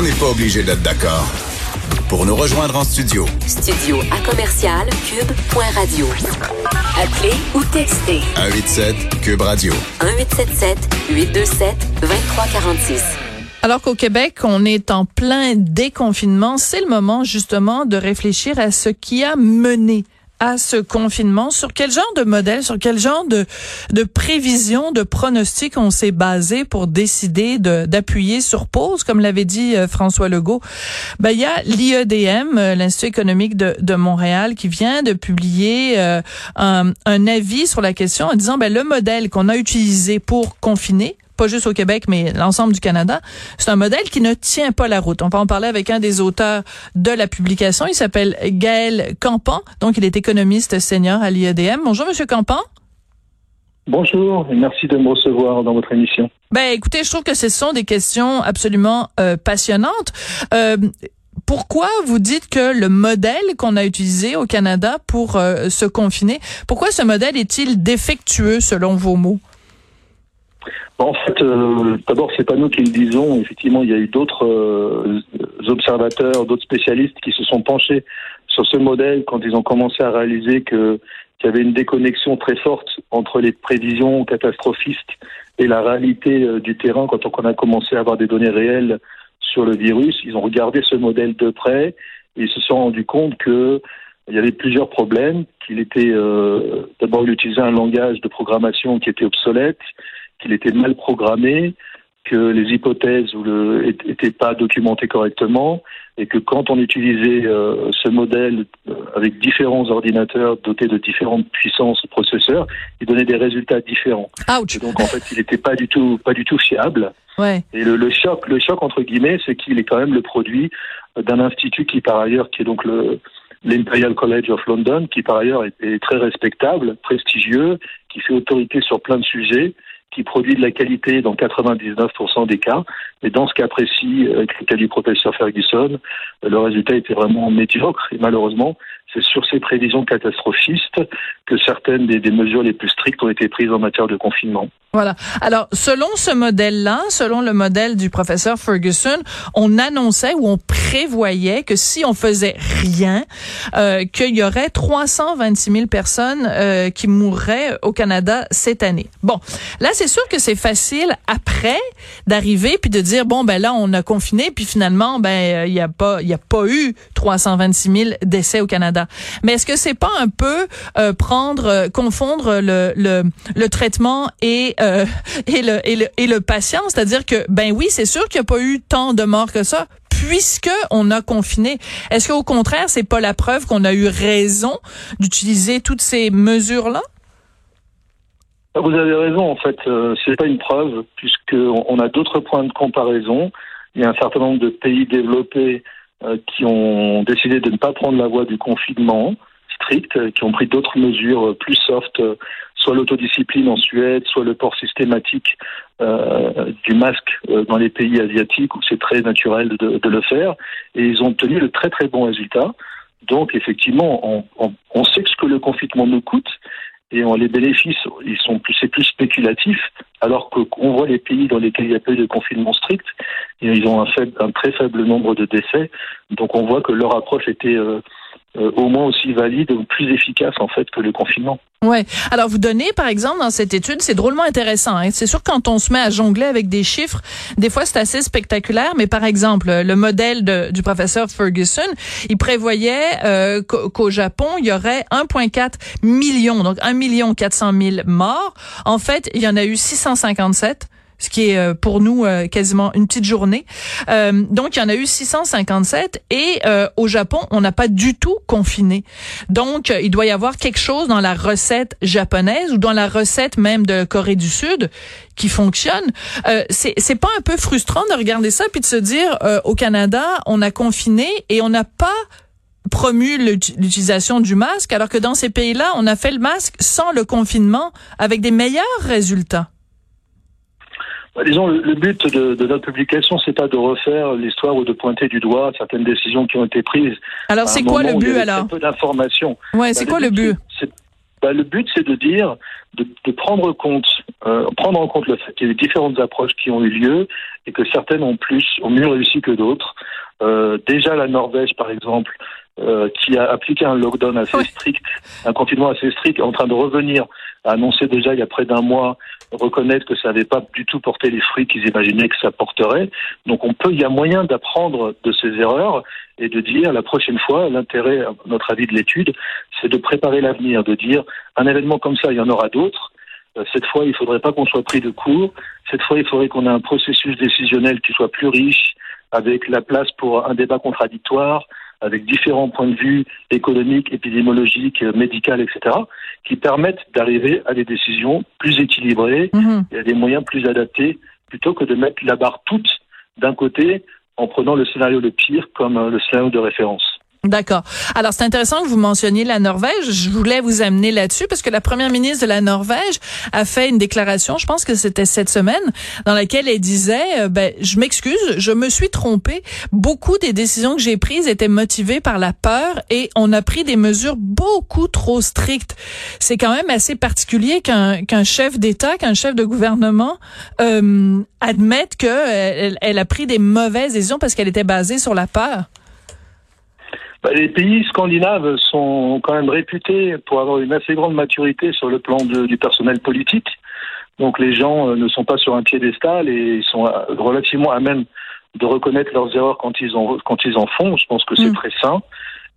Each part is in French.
on n'est pas obligé d'être d'accord. Pour nous rejoindre en studio. Studio à commercial cube.radio. Appelez ou textez. 187 cube radio. 1877 827 2346. Alors qu'au Québec, on est en plein déconfinement, c'est le moment justement de réfléchir à ce qui a mené à ce confinement, sur quel genre de modèle, sur quel genre de, de prévision, de pronostic on s'est basé pour décider d'appuyer sur pause, comme l'avait dit euh, François Legault. Ben, il y a l'IEDM, euh, l'Institut économique de, de, Montréal, qui vient de publier euh, un, un, avis sur la question en disant, ben, le modèle qu'on a utilisé pour confiner, pas juste au Québec, mais l'ensemble du Canada. C'est un modèle qui ne tient pas la route. On va en parler avec un des auteurs de la publication. Il s'appelle Gaël Campan. Donc, il est économiste senior à l'IEDM. Bonjour, Monsieur Campan. Bonjour et merci de me recevoir dans votre émission. Ben, écoutez, je trouve que ce sont des questions absolument euh, passionnantes. Euh, pourquoi vous dites que le modèle qu'on a utilisé au Canada pour euh, se confiner, pourquoi ce modèle est-il défectueux selon vos mots? En fait, euh, d'abord, c'est pas nous qui le disons. Effectivement, il y a eu d'autres euh, observateurs, d'autres spécialistes qui se sont penchés sur ce modèle quand ils ont commencé à réaliser que qu'il y avait une déconnexion très forte entre les prévisions catastrophistes et la réalité euh, du terrain quand on a commencé à avoir des données réelles sur le virus. Ils ont regardé ce modèle de près et ils se sont rendus compte que il y avait plusieurs problèmes, qu'il était euh, d'abord il utilisait un langage de programmation qui était obsolète, qu'il était mal programmé, que les hypothèses n'étaient pas documentées correctement et que quand on utilisait euh, ce modèle euh, avec différents ordinateurs dotés de différentes puissances processeurs, il donnait des résultats différents. donc en fait, il n'était pas du tout pas du tout fiable. Ouais. Et le, le, choc, le choc entre guillemets, c'est qu'il est quand même le produit d'un institut qui par ailleurs, qui est donc le l'Imperial College of London, qui par ailleurs est, est très respectable, prestigieux, qui fait autorité sur plein de sujets qui produit de la qualité dans 99% des cas. Mais dans ce cas précis, avec le cas du professeur Ferguson, le résultat était vraiment médiocre. Et malheureusement, c'est sur ces prévisions catastrophistes que certaines des, mesures les plus strictes ont été prises en matière de confinement. Voilà. Alors, selon ce modèle-là, selon le modèle du professeur Ferguson, on annonçait ou on prévoyait que si on faisait rien, euh, qu'il y aurait 326 000 personnes euh, qui mourraient au Canada cette année. Bon, là, c'est sûr que c'est facile après d'arriver puis de dire bon ben là on a confiné puis finalement ben il y a pas il y a pas eu 326 000 décès au Canada. Mais est-ce que c'est pas un peu euh, prendre euh, confondre le, le, traitement et euh, et le et le et le patient, c'est-à-dire que ben oui, c'est sûr qu'il n'y a pas eu tant de morts que ça puisque on a confiné. Est-ce qu'au contraire, c'est pas la preuve qu'on a eu raison d'utiliser toutes ces mesures-là? Vous avez raison, en fait, euh, c'est pas une preuve, puisqu'on on a d'autres points de comparaison. Il y a un certain nombre de pays développés euh, qui ont décidé de ne pas prendre la voie du confinement strict, euh, qui ont pris d'autres mesures plus soft, euh, soit l'autodiscipline en Suède, soit le port systématique euh, du masque dans les pays asiatiques où c'est très naturel de, de, le faire. Et ils ont obtenu de très très bons résultats. Donc effectivement, on, on, on sait ce que le confinement nous coûte et on, les bénéfices, ils sont plus, c'est plus spéculatif, alors qu'on voit les pays dans lesquels il y a pas eu de confinement strict, et ils ont un, faible, un très faible nombre de décès. Donc on voit que leur approche était euh, euh, au moins aussi valide ou plus efficace en fait que le confinement. Ouais. Alors vous donnez par exemple dans cette étude, c'est drôlement intéressant. Hein? C'est sûr quand on se met à jongler avec des chiffres, des fois c'est assez spectaculaire. Mais par exemple, le modèle de, du professeur Ferguson, il prévoyait euh, qu'au Japon il y aurait 1,4 million, donc 1 million 400 000 morts. En fait, il y en a eu 657 ce qui est euh, pour nous euh, quasiment une petite journée. Euh, donc, il y en a eu 657 et au Japon, on n'a pas du tout confiné. Donc, il doit y avoir quelque chose dans la recette japonaise ou dans la recette même de Corée du Sud qui fonctionne. Euh, c'est pas un peu frustrant de regarder ça puis de se dire au Canada, on a confiné et on n'a pas promu l'utilisation du masque, alors que dans ces pays-là, on a fait le masque sans le confinement avec des meilleurs résultats. Bah, disons, le but de, de notre publication, c'est pas de refaire l'histoire ou de pointer du doigt certaines décisions qui ont été prises. Alors, c'est quoi le but alors Un peu d'informations. Ouais, c'est bah, quoi le but bah, Le but, c'est de dire, de, de prendre compte, euh, prendre en compte le fait qu'il y a eu différentes approches qui ont eu lieu et que certaines ont plus, ont mieux réussi que d'autres. Euh, déjà, la Norvège, par exemple, euh, qui a appliqué un lockdown assez strict, un confinement assez strict, est en train de revenir, a annoncé déjà il y a près d'un mois, reconnaître que ça n'avait pas du tout porté les fruits qu'ils imaginaient que ça porterait. Donc on peut, il y a moyen d'apprendre de ces erreurs et de dire la prochaine fois, l'intérêt, à notre avis de l'étude, c'est de préparer l'avenir, de dire un événement comme ça, il y en aura d'autres. Euh, cette fois, il ne faudrait pas qu'on soit pris de court. Cette fois, il faudrait qu'on ait un processus décisionnel qui soit plus riche, avec la place pour un débat contradictoire, avec différents points de vue économiques, épidémiologiques, médicaux, etc., qui permettent d'arriver à des décisions plus équilibrées Mhm. et à des moyens plus adaptés, plutôt que de mettre la barre toute d'un côté en prenant le scénario le pire comme euh, le scénario de référence. D'accord. Alors, c'est intéressant que vous mentionniez la Norvège. Je voulais vous amener là-dessus parce que la première ministre de la Norvège a fait une déclaration, je pense que c'était cette semaine, dans laquelle elle disait, euh, ben, je m'excuse, je me suis trompée. Beaucoup des décisions que j'ai prises étaient motivées par la peur et on a pris des mesures beaucoup trop strictes. C'est quand même assez particulier qu'un qu'un chef d'État, qu'un chef de gouvernement euh, admette qu'elle elle a pris des mauvaises décisions parce qu'elle était basée sur la peur. Bah, les pays scandinaves sont quand même réputés pour avoir une assez grande maturité sur le plan de- du personnel politique. Donc les gens euh, ne sont pas sur un piédestal et ils sont euh, relativement à même de reconnaître leurs erreurs quand ils en, quand ils en font. Je pense que c'est Mm. très sain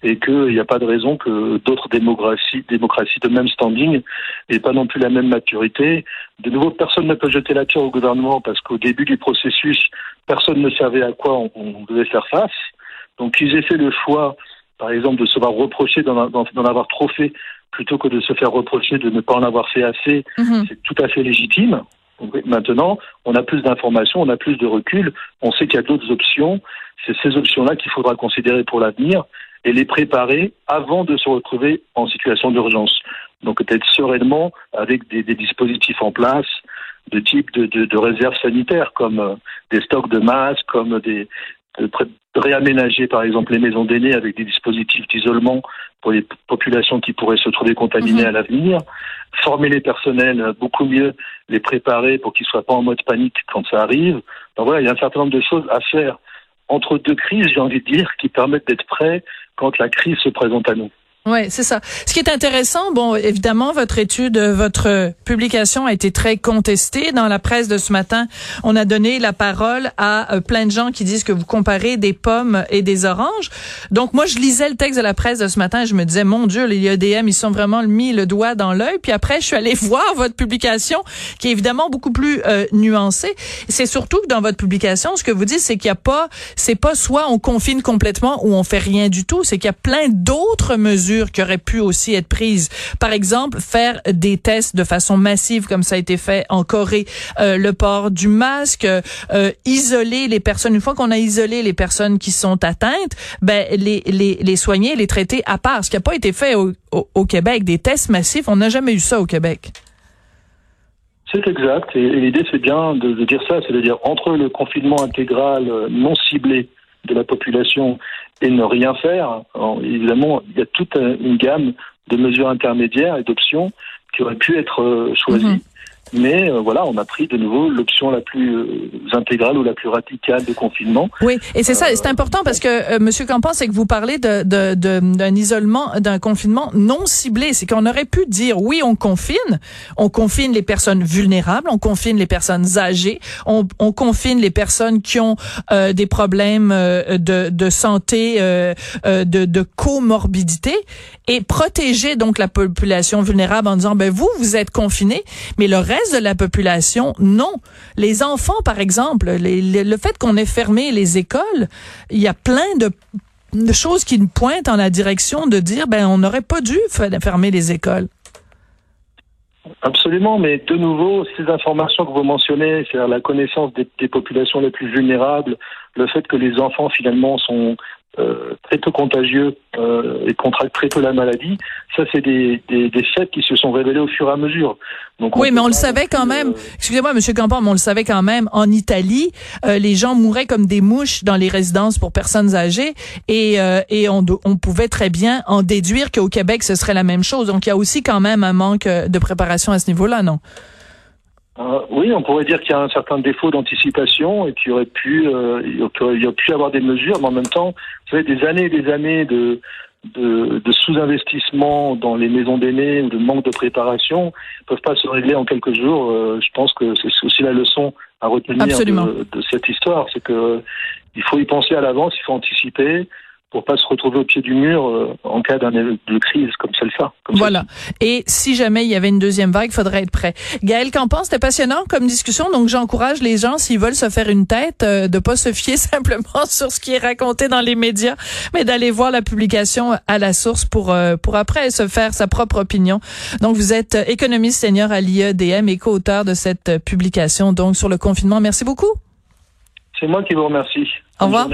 et qu'il n'y a pas de raison que d'autres démocraties, démocraties de même standing n'aient pas non plus la même maturité. De nouveau, personne ne peut jeter la pierre au gouvernement parce qu'au début du processus, personne ne savait à quoi on, on devait faire face. Donc qu'ils aient fait le choix, par exemple, de se voir reprocher d'en avoir trop fait plutôt que de se faire reprocher de ne pas en avoir fait assez, Mhm. c'est tout à fait légitime. Maintenant, on a plus d'informations, on a plus de recul, on sait qu'il y a d'autres options. C'est ces options-là qu'il faudra considérer pour l'avenir et les préparer avant de se retrouver en situation d'urgence. Donc peut-être sereinement avec des, des dispositifs en place de type de, de, de réserves sanitaires comme euh, des stocks de masques, comme des de, réaménager par exemple les maisons d'aînés avec des dispositifs d'isolement pour les populations qui pourraient se trouver contaminées Mhm. à l'avenir, former les personnels euh, beaucoup mieux, les préparer pour qu'ils soient pas en mode panique quand ça arrive. Donc voilà, il y a un certain nombre de choses à faire entre deux crises, j'ai envie de dire, qui permettent d'être prêts quand la crise se présente à nous. Oui, c'est ça. Ce qui est intéressant, bon, évidemment, votre étude, votre publication a été très contestée dans la presse de ce matin. On a donné la parole à euh, plein de gens qui disent que vous comparez des pommes et des oranges. Donc, moi, je lisais le texte de la presse de ce matin et je me disais, mon Dieu, les IEDM, ils sont vraiment mis le doigt dans l'œil. Puis après, je suis allée voir votre publication, qui est évidemment beaucoup plus euh, nuancée. C'est surtout que dans votre publication, ce que vous dites, c'est qu'il n'y a pas, c'est pas soit on confine complètement ou on fait rien du tout. C'est qu'il y a plein d'autres mesures qui auraient pu aussi être prises. Par exemple, faire des tests de façon massive, comme ça a été fait en Corée, euh, le port du masque, euh, isoler les personnes. Une fois qu'on a isolé les personnes qui sont atteintes, ben les les les soigner, les traiter à part. Ce qui n'a pas été fait au, Québec, des tests massifs, on n'a jamais eu ça au Québec. C'est exact. Et, et l'idée, c'est bien de, de dire ça, c'est-à-dire entre le confinement intégral euh, non ciblé de la population et ne rien faire, évidemment, il y a toute une gamme de mesures intermédiaires et d'options qui auraient pu être euh, choisies. Mhm. Mais euh, voilà, on a pris de nouveau l'option la plus euh, intégrale ou la plus radicale de confinement. Oui, et c'est ça, c'est important parce que euh, Monsieur Campan, c'est que vous parlez de de- de- d'un isolement, d'un confinement non ciblé. C'est qu'on aurait pu dire oui, on confine, on confine les personnes vulnérables, on confine les personnes âgées, on, on confine les personnes qui ont euh, des problèmes euh, de, de santé, euh, euh, de, de comorbidité, et protéger donc la population vulnérable en disant ben vous vous êtes confinés, mais le reste de la population? Non. Les enfants par exemple, le fait qu'on ait fermé les écoles, il y a plein de choses qui nous pointent en la direction de dire ben on n'aurait pas dû fermer les écoles. Absolument, mais de nouveau, ces informations que vous mentionnez, c'est-à-dire la connaissance des populations les plus vulnérables, le fait que les enfants finalement sont euh, très peu contagieux euh, et contractent très peu la maladie. Ça, c'est des, des, des, faits qui se sont révélés au fur et à mesure. Donc, oui, mais on le savait quand même. Euh, excusez-moi, Monsieur Campan, mais on le savait quand même. En Italie, les gens mouraient comme des mouches dans les résidences pour personnes âgées, et, et on, on pouvait très bien en déduire qu'au Québec, ce serait la même chose. Donc, il y a aussi quand même un manque de préparation à ce niveau-là, non? Euh, oui, on pourrait dire qu'il y a un certain défaut d'anticipation et qu'il aurait pu, euh, il y aurait pu avoir des mesures, mais en même temps, vous savez, des années et des années de, de, de sous-investissement dans les maisons d'aînés ou de manque de préparation ne peuvent pas se régler en quelques jours. Euh, je pense que c'est aussi la leçon à retenir de, de, cette histoire, c'est que il faut y penser à l'avance, il faut anticiper, pour pas se retrouver au pied du mur euh, en cas d'un de crise comme celle-là. Voilà. Et si jamais il y avait une deuxième vague, il faudrait être prêt. Gaël Campan, c'était passionnant comme discussion, donc j'encourage les gens s'ils veulent se faire une tête, euh, de pas se fier simplement sur ce qui est raconté dans les médias, mais d'aller voir la publication à la source pour euh, pour après se faire sa propre opinion. Donc vous êtes économiste senior à l'IEDM et co-auteur de cette publication donc sur le confinement. Merci beaucoup. C'est moi qui vous remercie. Au revoir.